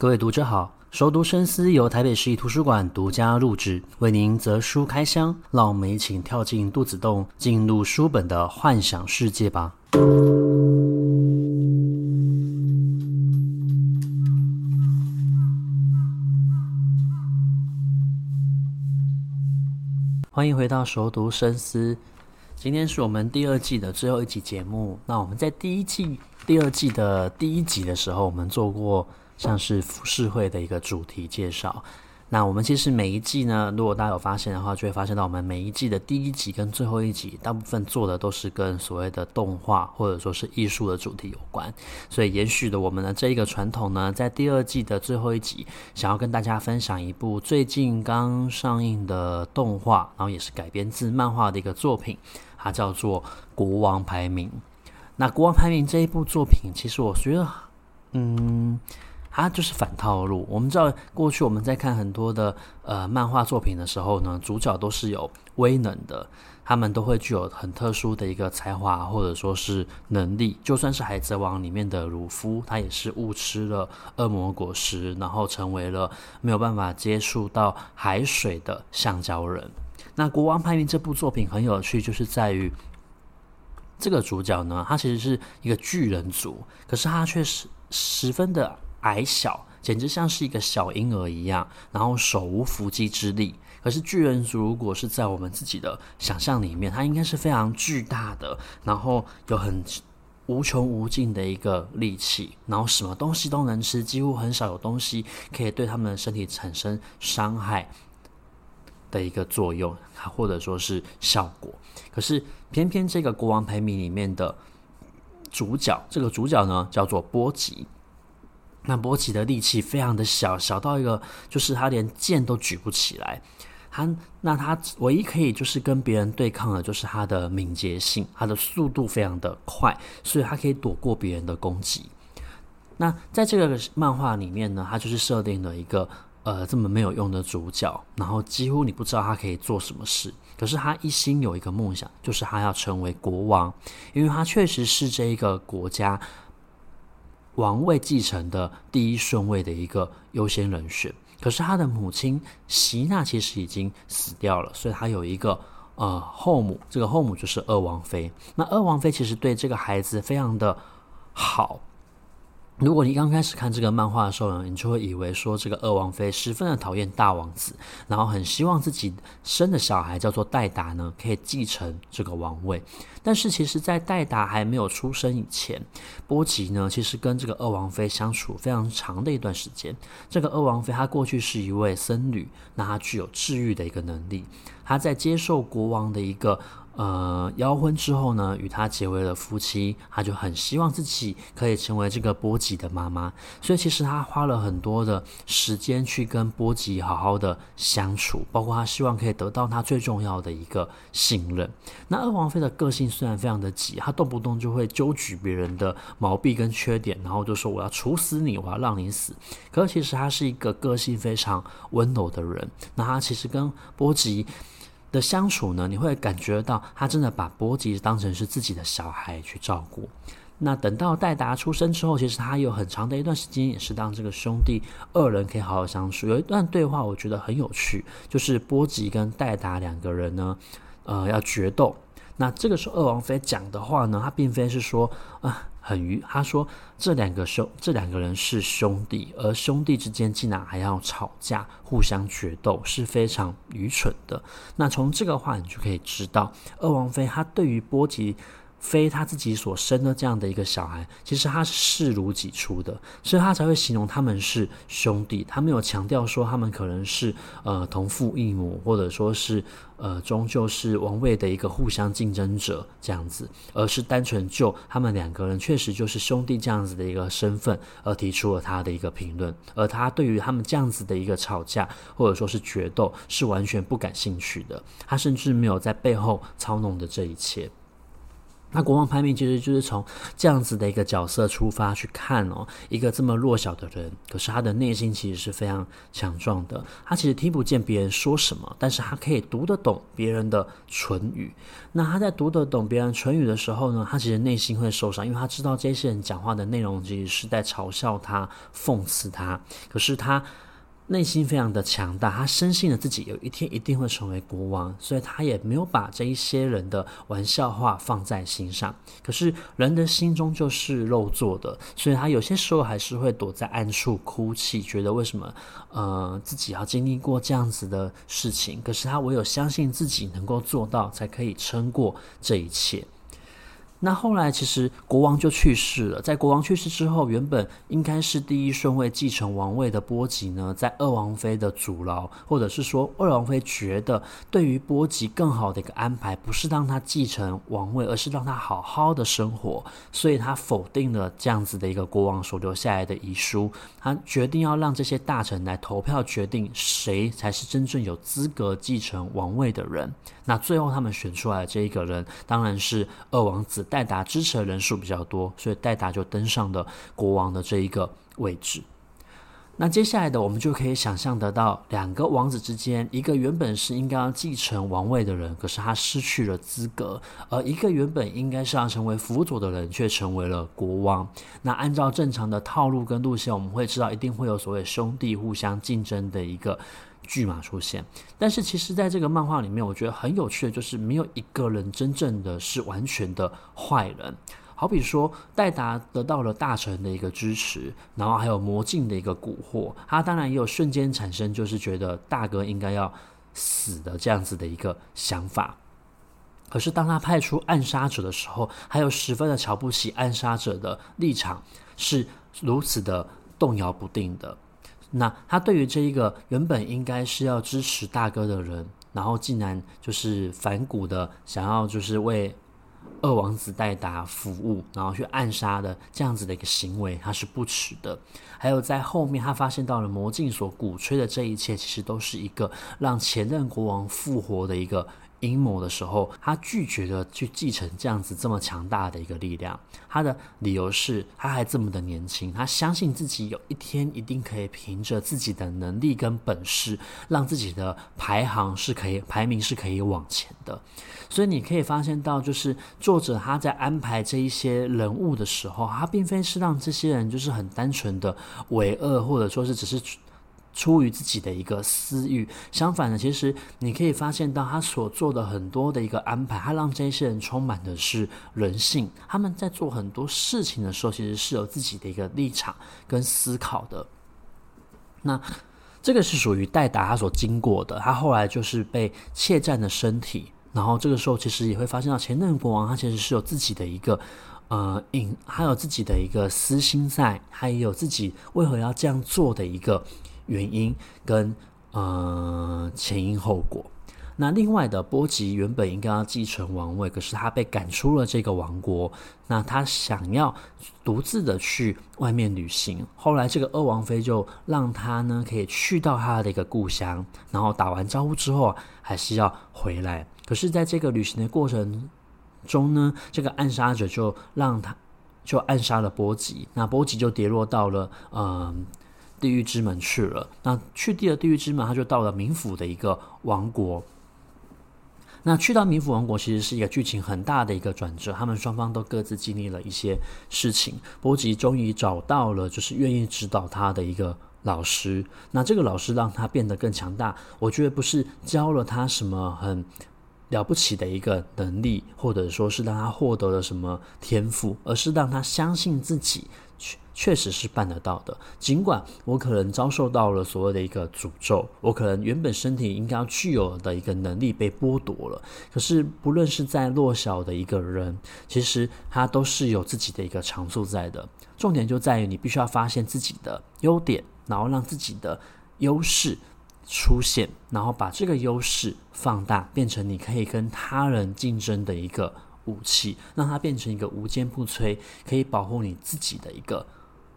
各位读者好，熟读深思由台北市立图书馆独家录制，为您择书开箱，让我们一起跳进肚子洞，进入书本的幻想世界吧。欢迎回到熟读深思，今天是我们第二季的最后一集节目。那我们在第一季、第二季的第一集的时候，我们做过。像是浮世绘的一个主题介绍。那我们其实每一季呢，如果大家有发现的话，就会发现到我们每一季的第一集跟最后一集，大部分做的都是跟所谓的动画或者说是艺术的主题有关。所以延续的我们的这一个传统呢，在第二季的最后一集，想要跟大家分享一部最近刚上映的动画，然后也是改编自漫画的一个作品，它叫做《国王排名》。那《国王排名》这一部作品，其实我觉得，嗯。它就是反套路。我们知道，过去我们在看很多的呃漫画作品的时候呢，主角都是有威能的，他们都会具有很特殊的一个才华或者说是能力。就算是《海贼王》里面的鲁夫，他也是误吃了恶魔果实，然后成为了没有办法接触到海水的橡胶人。那《国王排名》这部作品很有趣，就是在于这个主角呢，他其实是一个巨人族，可是他却是十分的。矮小，简直像是一个小婴儿一样，然后手无缚鸡之力。可是巨人族如果是在我们自己的想象里面，它应该是非常巨大的，然后有很无穷无尽的一个力气，然后什么东西都能吃，几乎很少有东西可以对他们的身体产生伤害的一个作用，或者说是效果。可是偏偏这个国王排名里面的主角，这个主角呢叫做波吉。那波奇的力气非常的小，小到一个就是他连剑都举不起来。他那他唯一可以就是跟别人对抗的，就是他的敏捷性，他的速度非常的快，所以他可以躲过别人的攻击。那在这个漫画里面呢，他就是设定了一个呃这么没有用的主角，然后几乎你不知道他可以做什么事。可是他一心有一个梦想，就是他要成为国王，因为他确实是这一个国家。王位继承的第一顺位的一个优先人选，可是他的母亲席娜其实已经死掉了，所以他有一个呃后母，这个后母就是二王妃。那二王妃其实对这个孩子非常的好。如果你刚开始看这个漫画的时候呢，你就会以为说这个二王妃十分的讨厌大王子，然后很希望自己生的小孩叫做戴达呢，可以继承这个王位。但是其实，在戴达还没有出生以前，波吉呢，其实跟这个二王妃相处非常长的一段时间。这个二王妃她过去是一位僧侣，那她具有治愈的一个能力。她在接受国王的一个。呃，邀婚之后呢，与他结为了夫妻，他就很希望自己可以成为这个波吉的妈妈，所以其实他花了很多的时间去跟波吉好好的相处，包括他希望可以得到他最重要的一个信任。那二王妃的个性虽然非常的急，他动不动就会揪举别人的毛病跟缺点，然后就说我要处死你，我要让你死。可是其实他是一个个性非常温柔的人，那他其实跟波吉。的相处呢，你会感觉到他真的把波吉当成是自己的小孩去照顾。那等到戴达出生之后，其实他有很长的一段时间也是当这个兄弟二人可以好好相处。有一段对话我觉得很有趣，就是波吉跟戴达两个人呢，呃，要决斗。那这个时候二王妃讲的话呢，他并非是说啊。很愚，他说这两个兄这两个人是兄弟，而兄弟之间竟然还要吵架，互相决斗，是非常愚蠢的。那从这个话你就可以知道，二王妃她对于波及。非他自己所生的这样的一个小孩，其实他是视如己出的，所以他才会形容他们是兄弟。他没有强调说他们可能是呃同父异母，或者说是呃终究是王位的一个互相竞争者这样子，而是单纯就他们两个人确实就是兄弟这样子的一个身份而提出了他的一个评论。而他对于他们这样子的一个吵架或者说是决斗是完全不感兴趣的，他甚至没有在背后操弄的这一切。那国王排名其实就是从这样子的一个角色出发去看哦，一个这么弱小的人，可是他的内心其实是非常强壮的。他其实听不见别人说什么，但是他可以读得懂别人的唇语。那他在读得懂别人唇语的时候呢，他其实内心会受伤，因为他知道这些人讲话的内容其实是在嘲笑他、讽刺他。可是他。内心非常的强大，他深信了自己有一天一定会成为国王，所以他也没有把这一些人的玩笑话放在心上。可是人的心中就是肉做的，所以他有些时候还是会躲在暗处哭泣，觉得为什么呃自己要经历过这样子的事情？可是他唯有相信自己能够做到，才可以撑过这一切。那后来，其实国王就去世了。在国王去世之后，原本应该是第一顺位继承王位的波吉呢，在二王妃的阻挠，或者是说二王妃觉得对于波吉更好的一个安排，不是让他继承王位，而是让他好好的生活，所以他否定了这样子的一个国王所留下来的遗书。他决定要让这些大臣来投票决定谁才是真正有资格继承王位的人。那最后他们选出来的这一个人，当然是二王子。戴达支持的人数比较多，所以戴达就登上了国王的这一个位置。那接下来的我们就可以想象得到，两个王子之间，一个原本是应该要继承王位的人，可是他失去了资格；而一个原本应该是要成为辅佐的人，却成为了国王。那按照正常的套路跟路线，我们会知道一定会有所谓兄弟互相竞争的一个。巨蟒出现，但是其实在这个漫画里面，我觉得很有趣的就是没有一个人真正的是完全的坏人。好比说，戴达得到了大臣的一个支持，然后还有魔镜的一个蛊惑，他当然也有瞬间产生就是觉得大哥应该要死的这样子的一个想法。可是当他派出暗杀者的时候，还有十分的瞧不起暗杀者的立场，是如此的动摇不定的。那他对于这一个原本应该是要支持大哥的人，然后竟然就是反骨的想要就是为二王子戴达服务，然后去暗杀的这样子的一个行为，他是不齿的。还有在后面，他发现到了魔镜所鼓吹的这一切，其实都是一个让前任国王复活的一个。阴谋的时候，他拒绝了去继承这样子这么强大的一个力量。他的理由是，他还这么的年轻，他相信自己有一天一定可以凭着自己的能力跟本事，让自己的排行是可以排名是可以往前的。所以你可以发现到，就是作者他在安排这一些人物的时候，他并非是让这些人就是很单纯的为恶，或者说是只是。出于自己的一个私欲，相反的，其实你可以发现到他所做的很多的一个安排，他让这些人充满的是人性。他们在做很多事情的时候，其实是有自己的一个立场跟思考的。那这个是属于戴达他所经过的，他后来就是被窃占的身体，然后这个时候其实也会发现到前任国王他其实是有自己的一个呃隐，还有自己的一个私心在，他也有自己为何要这样做的一个。原因跟呃前因后果。那另外的波吉原本应该要继承王位，可是他被赶出了这个王国。那他想要独自的去外面旅行。后来这个二王妃就让他呢可以去到他的一个故乡，然后打完招呼之后还是要回来。可是在这个旅行的过程中呢，这个暗杀者就让他就暗杀了波吉。那波吉就跌落到了嗯。地狱之门去了，那去地了地狱之门，他就到了冥府的一个王国。那去到冥府王国，其实是一个剧情很大的一个转折。他们双方都各自经历了一些事情。波吉终于找到了，就是愿意指导他的一个老师。那这个老师让他变得更强大。我觉得不是教了他什么很了不起的一个能力，或者说是让他获得了什么天赋，而是让他相信自己。确实是办得到的，尽管我可能遭受到了所谓的一个诅咒，我可能原本身体应该具有的一个能力被剥夺了。可是，不论是在弱小的一个人，其实他都是有自己的一个长处在的。重点就在于你必须要发现自己的优点，然后让自己的优势出现，然后把这个优势放大，变成你可以跟他人竞争的一个武器，让它变成一个无坚不摧，可以保护你自己的一个。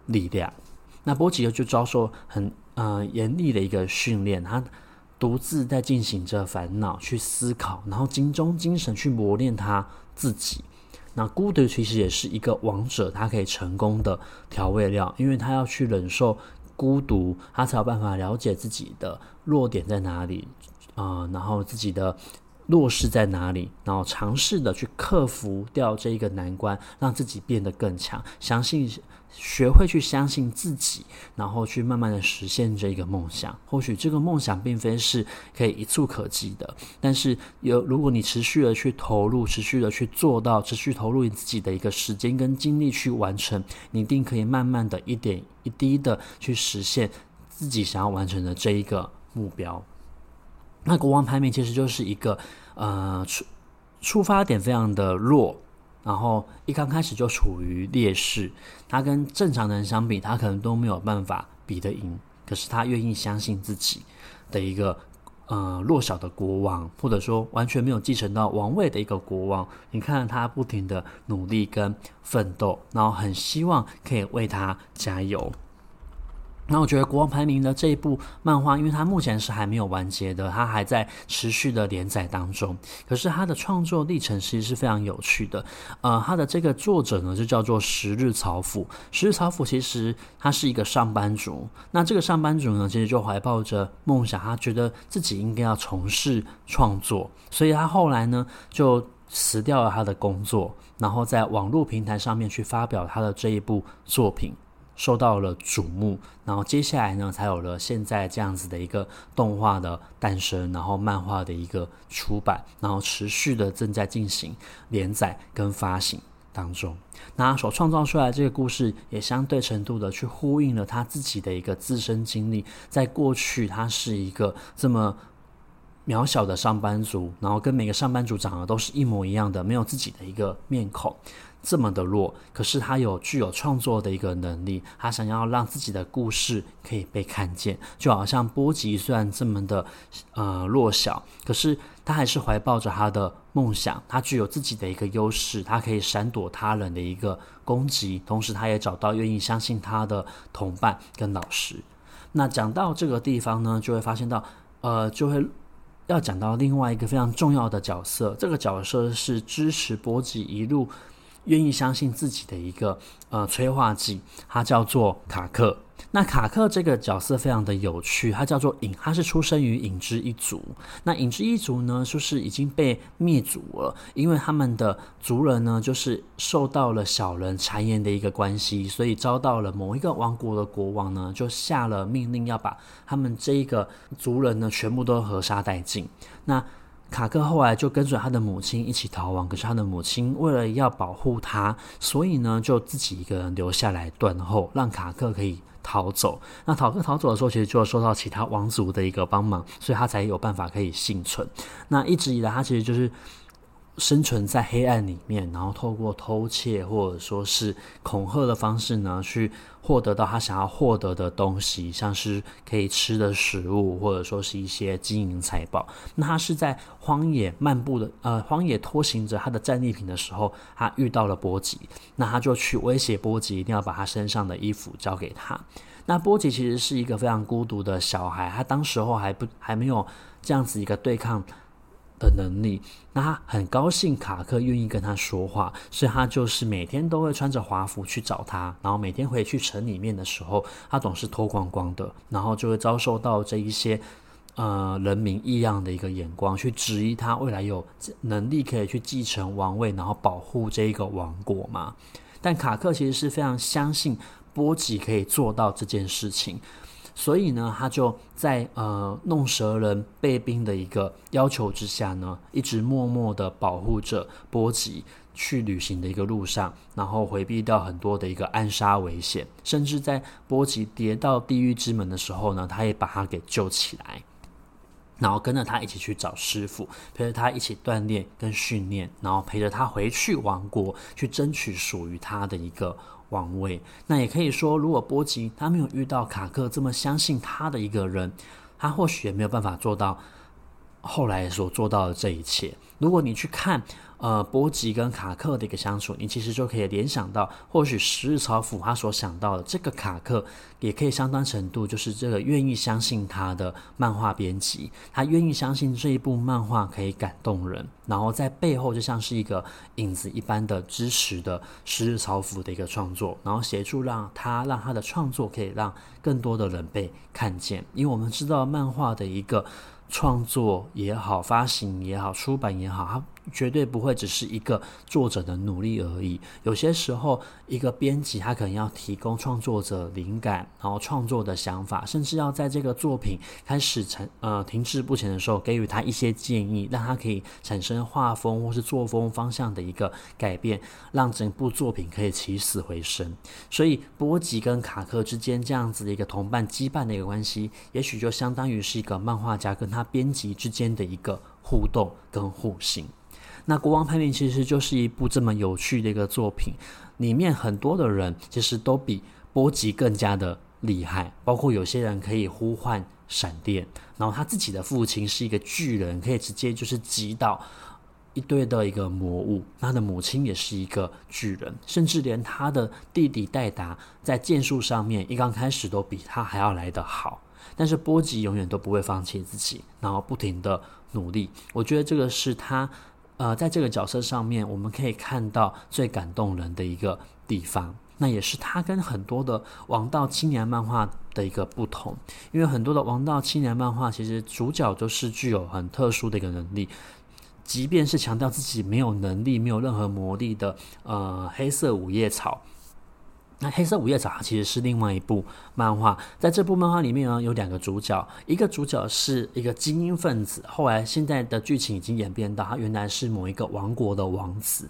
力量，那波吉就遭受很呃严厉的一个训练，他独自在进行着烦恼去思考，然后精中精神去磨练他自己。那孤独其实也是一个王者他可以成功的调味料，因为他要去忍受孤独，他才有办法了解自己的弱点在哪里啊、呃，然后自己的。弱势在哪里？然后尝试的去克服掉这一个难关，让自己变得更强。相信，学会去相信自己，然后去慢慢的实现这一个梦想。或许这个梦想并非是可以一蹴可及的，但是有如果你持续的去投入，持续的去做到，持续投入你自己的一个时间跟精力去完成，你一定可以慢慢的一点一滴的去实现自己想要完成的这一个目标。那国王排名其实就是一个，呃，出出发点非常的弱，然后一刚开始就处于劣势。他跟正常的人相比，他可能都没有办法比得赢。可是他愿意相信自己的一个，呃，弱小的国王，或者说完全没有继承到王位的一个国王。你看他不停的努力跟奋斗，然后很希望可以为他加油。那我觉得《国王排名》的这一部漫画，因为它目前是还没有完结的，它还在持续的连载当中。可是它的创作历程其实是非常有趣的。呃，它的这个作者呢，就叫做十日草辅。十日草辅其实他是一个上班族。那这个上班族呢，其实就怀抱着梦想，他觉得自己应该要从事创作，所以他后来呢就辞掉了他的工作，然后在网络平台上面去发表他的这一部作品。受到了瞩目，然后接下来呢，才有了现在这样子的一个动画的诞生，然后漫画的一个出版，然后持续的正在进行连载跟发行当中。那所创造出来的这个故事，也相对程度的去呼应了他自己的一个自身经历。在过去，他是一个这么渺小的上班族，然后跟每个上班族长得都是一模一样的，没有自己的一个面孔。这么的弱，可是他有具有创作的一个能力，他想要让自己的故事可以被看见，就好像波吉虽然这么的呃弱小，可是他还是怀抱着他的梦想，他具有自己的一个优势，他可以闪躲他人的一个攻击，同时他也找到愿意相信他的同伴跟老师。那讲到这个地方呢，就会发现到呃，就会要讲到另外一个非常重要的角色，这个角色是支持波吉一路。愿意相信自己的一个呃催化剂，他叫做塔克。那卡克这个角色非常的有趣，他叫做影，他是出生于影之一族。那影之一族呢，就是已经被灭族了，因为他们的族人呢，就是受到了小人谗言的一个关系，所以遭到了某一个王国的国王呢，就下了命令要把他们这一个族人呢，全部都合杀殆尽。那卡克后来就跟随他的母亲一起逃亡，可是他的母亲为了要保护他，所以呢就自己一个人留下来断后，让卡克可以逃走。那逃克逃走的时候，其实就要受到其他王族的一个帮忙，所以他才有办法可以幸存。那一直以来，他其实就是。生存在黑暗里面，然后透过偷窃或者说是恐吓的方式呢，去获得到他想要获得的东西，像是可以吃的食物，或者说是一些金银财宝。那他是在荒野漫步的，呃，荒野拖行着他的战利品的时候，他遇到了波吉，那他就去威胁波吉，一定要把他身上的衣服交给他。那波吉其实是一个非常孤独的小孩，他当时候还不还没有这样子一个对抗。的能力，那他很高兴卡克愿意跟他说话，所以他就是每天都会穿着华服去找他，然后每天回去城里面的时候，他总是脱光光的，然后就会遭受到这一些呃人民异样的一个眼光，去质疑他未来有能力可以去继承王位，然后保护这一个王国嘛。但卡克其实是非常相信波吉可以做到这件事情。所以呢，他就在呃弄蛇人贝兵的一个要求之下呢，一直默默的保护着波吉去旅行的一个路上，然后回避掉很多的一个暗杀危险，甚至在波吉跌到地狱之门的时候呢，他也把他给救起来，然后跟着他一起去找师傅，陪着他一起锻炼跟训练，然后陪着他回去王国去争取属于他的一个。王位，那也可以说，如果波吉他没有遇到卡克这么相信他的一个人，他或许也没有办法做到后来所做到的这一切。如果你去看。呃，波吉跟卡克的一个相处，你其实就可以联想到，或许十日草辅他所想到的这个卡克，也可以相当程度就是这个愿意相信他的漫画编辑，他愿意相信这一部漫画可以感动人，然后在背后就像是一个影子一般的支持的十日草辅的一个创作，然后协助让他让他的创作可以让更多的人被看见，因为我们知道漫画的一个。创作也好，发行也好，出版也好，绝对不会只是一个作者的努力而已。有些时候，一个编辑他可能要提供创作者灵感，然后创作的想法，甚至要在这个作品开始成呃停滞不前的时候，给予他一些建议，让他可以产生画风或是作风方向的一个改变，让整部作品可以起死回生。所以，波吉跟卡克之间这样子的一个同伴羁绊的一个关系，也许就相当于是一个漫画家跟他编辑之间的一个互动跟互信。那《国王排名》其实就是一部这么有趣的一个作品，里面很多的人其实都比波吉更加的厉害，包括有些人可以呼唤闪电，然后他自己的父亲是一个巨人，可以直接就是击倒一堆的一个魔物，他的母亲也是一个巨人，甚至连他的弟弟戴达在剑术上面一刚开始都比他还要来得好，但是波吉永远都不会放弃自己，然后不停的努力，我觉得这个是他。呃，在这个角色上面，我们可以看到最感动人的一个地方，那也是他跟很多的王道青年漫画的一个不同。因为很多的王道青年漫画，其实主角都是具有很特殊的一个能力，即便是强调自己没有能力、没有任何魔力的，呃，黑色五叶草。那黑色五叶草其实是另外一部漫画，在这部漫画里面呢，有两个主角，一个主角是一个精英分子，后来现在的剧情已经演变到他原来是某一个王国的王子，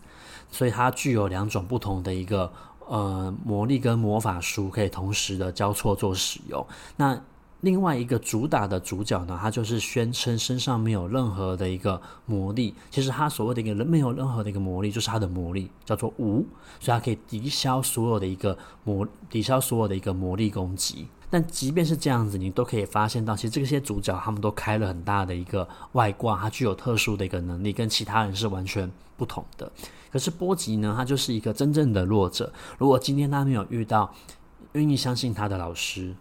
所以他具有两种不同的一个呃魔力跟魔法书可以同时的交错做使用。那另外一个主打的主角呢，他就是宣称身上没有任何的一个魔力。其实他所谓的一个人没有任何的一个魔力，就是他的魔力叫做无，所以他可以抵消所有的一个魔，抵消所有的一个魔力攻击。但即便是这样子，你都可以发现到，其实这些主角他们都开了很大的一个外挂，他具有特殊的一个能力，跟其他人是完全不同的。可是波吉呢，他就是一个真正的弱者。如果今天他没有遇到愿意相信他的老师，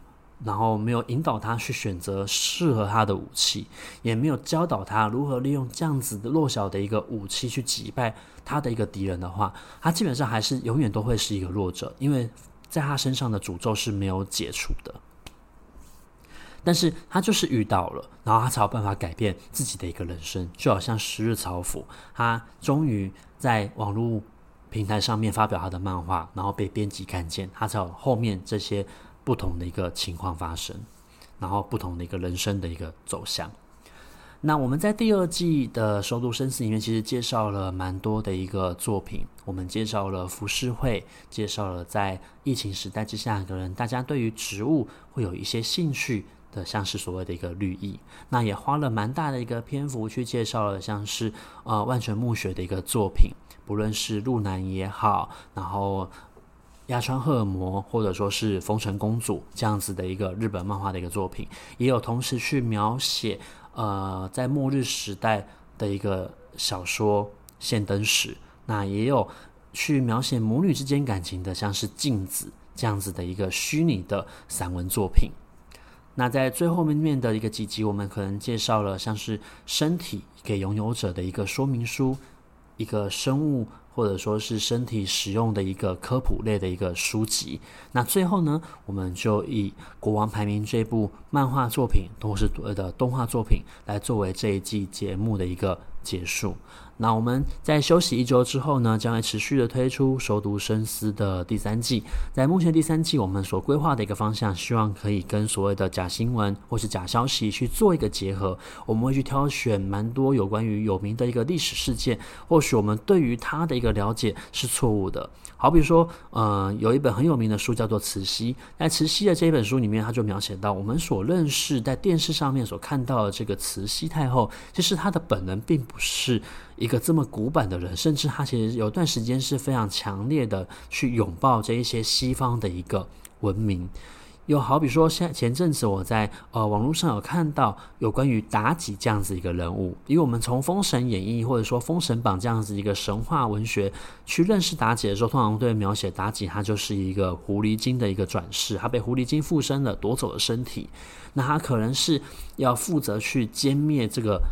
然后没有引导他去选择适合他的武器，也没有教导他如何利用这样子的弱小的一个武器去击败他的一个敌人的话，他基本上还是永远都会是一个弱者，因为在他身上的诅咒是没有解除的。但是他就是遇到了，然后他才有办法改变自己的一个人生，就好像十日草辅，他终于在网络平台上面发表他的漫画，然后被编辑看见，他才有后面这些。不同的一个情况发生，然后不同的一个人生的一个走向。那我们在第二季的《熟读生死》里面，其实介绍了蛮多的一个作品。我们介绍了浮世绘，介绍了在疫情时代之下，可能大家对于植物会有一些兴趣的，像是所谓的一个绿意。那也花了蛮大的一个篇幅去介绍了，像是呃万泉墓穴的一个作品，不论是路南也好，然后。鸭川荷尔摩，或者说是丰臣公主这样子的一个日本漫画的一个作品，也有同时去描写呃在末日时代的一个小说《现登使》，那也有去描写母女之间感情的，像是镜子这样子的一个虚拟的散文作品。那在最后面面的一个几集，我们可能介绍了像是身体给拥有者的一个说明书，一个生物。或者说是身体使用的一个科普类的一个书籍。那最后呢，我们就以《国王排名》这部漫画作品，或是的动画作品，来作为这一季节目的一个结束。那我们在休息一周之后呢，将会持续的推出《熟读深思》的第三季。在目前第三季，我们所规划的一个方向，希望可以跟所谓的假新闻或是假消息去做一个结合。我们会去挑选蛮多有关于有名的一个历史事件，或许我们对于它的一个了解是错误的。好比说，呃，有一本很有名的书叫做《慈禧》。在《慈禧》的这一本书里面，他就描写到，我们所认识在电视上面所看到的这个慈禧太后，其实她的本人并不是一个这么古板的人，甚至他其实有段时间是非常强烈的去拥抱这一些西方的一个文明。又好比说，像前阵子我在呃网络上有看到有关于妲己这样子一个人物，因为我们从《封神演义》或者说《封神榜》这样子一个神话文学去认识妲己的时候，通常对描写妲己，她就是一个狐狸精的一个转世，她被狐狸精附身了，夺走了身体，那她可能是要负责去歼灭这个。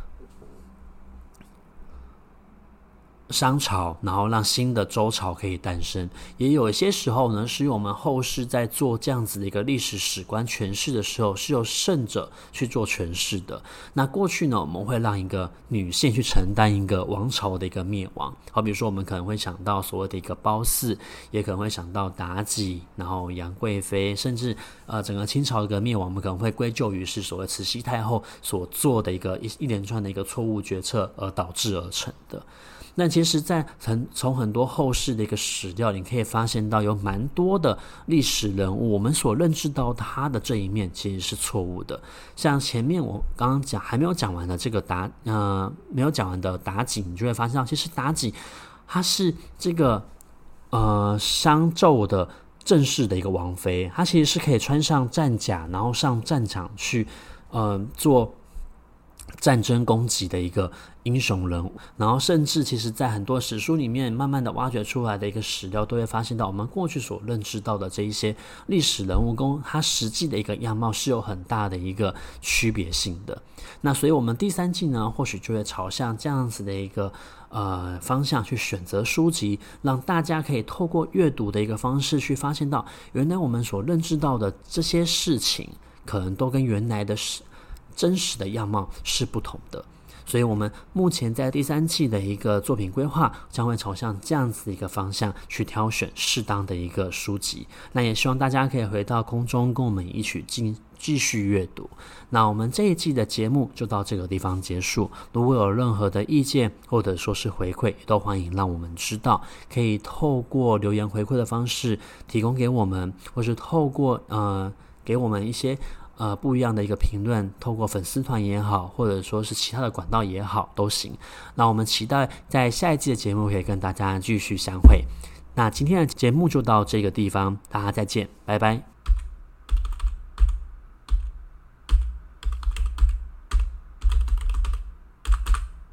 商朝，然后让新的周朝可以诞生。也有一些时候呢，是我们后世在做这样子的一个历史史观诠释的时候，是由圣者去做诠释的。那过去呢，我们会让一个女性去承担一个王朝的一个灭亡。好比如说，我们可能会想到所谓的一个褒姒，也可能会想到妲己，然后杨贵妃，甚至呃整个清朝的一个灭亡，我们可能会归咎于是所谓慈禧太后所做的一个一一连串的一个错误决策而导致而成的。那其实，在很从很多后世的一个史料，你可以发现到有蛮多的历史人物，我们所认知到他的这一面其实是错误的。像前面我刚刚讲还没有讲完的这个妲，呃，没有讲完的妲己，你就会发现到，其实妲己她是这个呃商纣的正式的一个王妃，她其实是可以穿上战甲，然后上战场去，呃，做。战争攻击的一个英雄人物，然后甚至其实，在很多史书里面，慢慢的挖掘出来的一个史料，都会发现到我们过去所认知到的这一些历史人物，跟他实际的一个样貌是有很大的一个区别性的。那所以，我们第三季呢，或许就会朝向这样子的一个呃方向去选择书籍，让大家可以透过阅读的一个方式去发现到，原来我们所认知到的这些事情，可能都跟原来的。真实的样貌是不同的，所以我们目前在第三季的一个作品规划将会朝向这样子的一个方向去挑选适当的一个书籍。那也希望大家可以回到空中跟我们一起进继续阅读。那我们这一季的节目就到这个地方结束。如果有任何的意见或者说是回馈，都欢迎让我们知道，可以透过留言回馈的方式提供给我们，或是透过呃给我们一些。呃，不一样的一个评论，透过粉丝团也好，或者说是其他的管道也好，都行。那我们期待在下一季的节目可以跟大家继续相会。那今天的节目就到这个地方，大家再见，拜拜。